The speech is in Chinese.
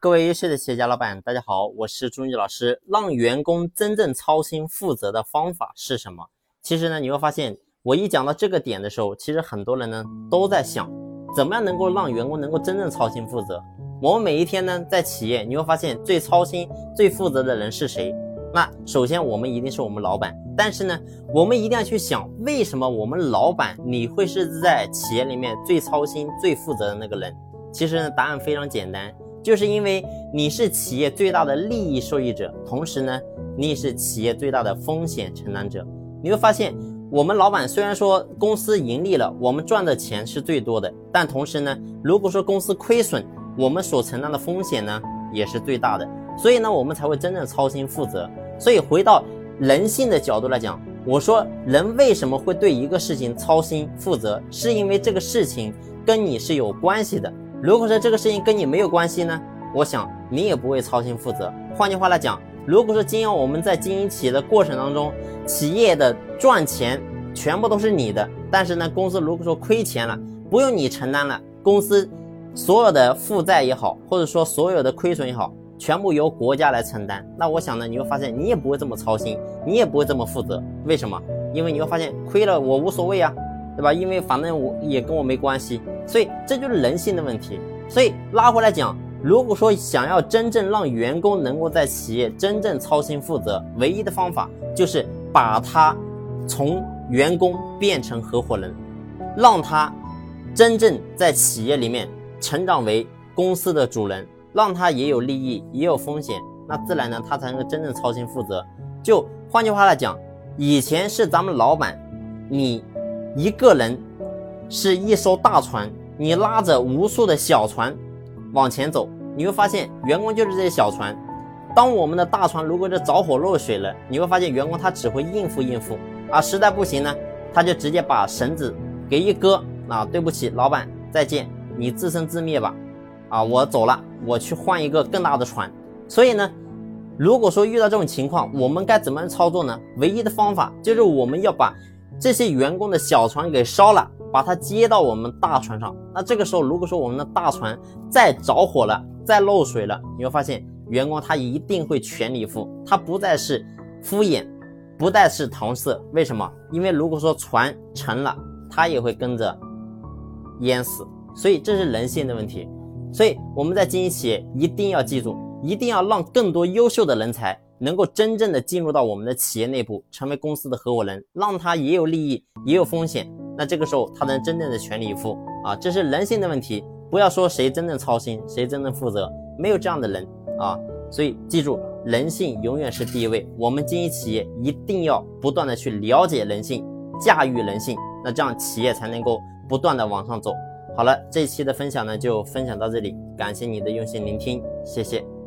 各位优秀的企业家老板，大家好，我是朱毅老师。让员工真正操心负责的方法是什么？其实呢，你会发现，我一讲到这个点的时候，其实很多人呢都在想，怎么样能够让员工能够真正操心负责。我们每一天呢，在企业你会发现，最操心、最负责的人是谁？那首先我们一定是我们老板。但是呢，我们一定要去想，为什么我们老板你会是在企业里面最操心、最负责的那个人？其实呢，答案非常简单。就是因为你是企业最大的利益受益者，同时呢，你也是企业最大的风险承担者。你会发现，我们老板虽然说公司盈利了，我们赚的钱是最多的，但同时呢，如果说公司亏损，我们所承担的风险呢也是最大的。所以呢，我们才会真正操心负责。所以回到人性的角度来讲，我说人为什么会对一个事情操心负责，是因为这个事情跟你是有关系的。如果说这个事情跟你没有关系呢，我想你也不会操心负责。换句话来讲，如果说今天我们在经营企业的过程当中，企业的赚钱全部都是你的，但是呢，公司如果说亏钱了，不用你承担了，公司所有的负债也好，或者说所有的亏损也好，全部由国家来承担，那我想呢，你会发现你也不会这么操心，你也不会这么负责。为什么？因为你会发现亏了我无所谓啊。对吧？因为反正我也跟我没关系，所以这就是人性的问题。所以拉回来讲，如果说想要真正让员工能够在企业真正操心负责，唯一的方法就是把他从员工变成合伙人，让他真正在企业里面成长为公司的主人，让他也有利益也有风险，那自然呢，他才能真正操心负责。就换句话来讲，以前是咱们老板，你。一个人是一艘大船，你拉着无数的小船往前走，你会发现员工就是这些小船。当我们的大船如果是着火漏水了，你会发现员工他只会应付应付啊，实在不行呢，他就直接把绳子给一割啊，对不起，老板再见，你自生自灭吧，啊，我走了，我去换一个更大的船。所以呢，如果说遇到这种情况，我们该怎么操作呢？唯一的方法就是我们要把。这些员工的小船给烧了，把它接到我们大船上。那这个时候，如果说我们的大船再着火了，再漏水了，你会发现员工他一定会全力以赴，他不再是敷衍，不再是搪塞。为什么？因为如果说船沉了，他也会跟着淹死。所以这是人性的问题。所以我们在经营企业一定要记住，一定要让更多优秀的人才。能够真正的进入到我们的企业内部，成为公司的合伙人，让他也有利益，也有风险。那这个时候他能真正的全力以赴啊！这是人性的问题，不要说谁真正操心，谁真正负责，没有这样的人啊！所以记住，人性永远是第一位。我们经营企业一定要不断的去了解人性，驾驭人性，那这样企业才能够不断的往上走。好了，这一期的分享呢就分享到这里，感谢你的用心聆听，谢谢。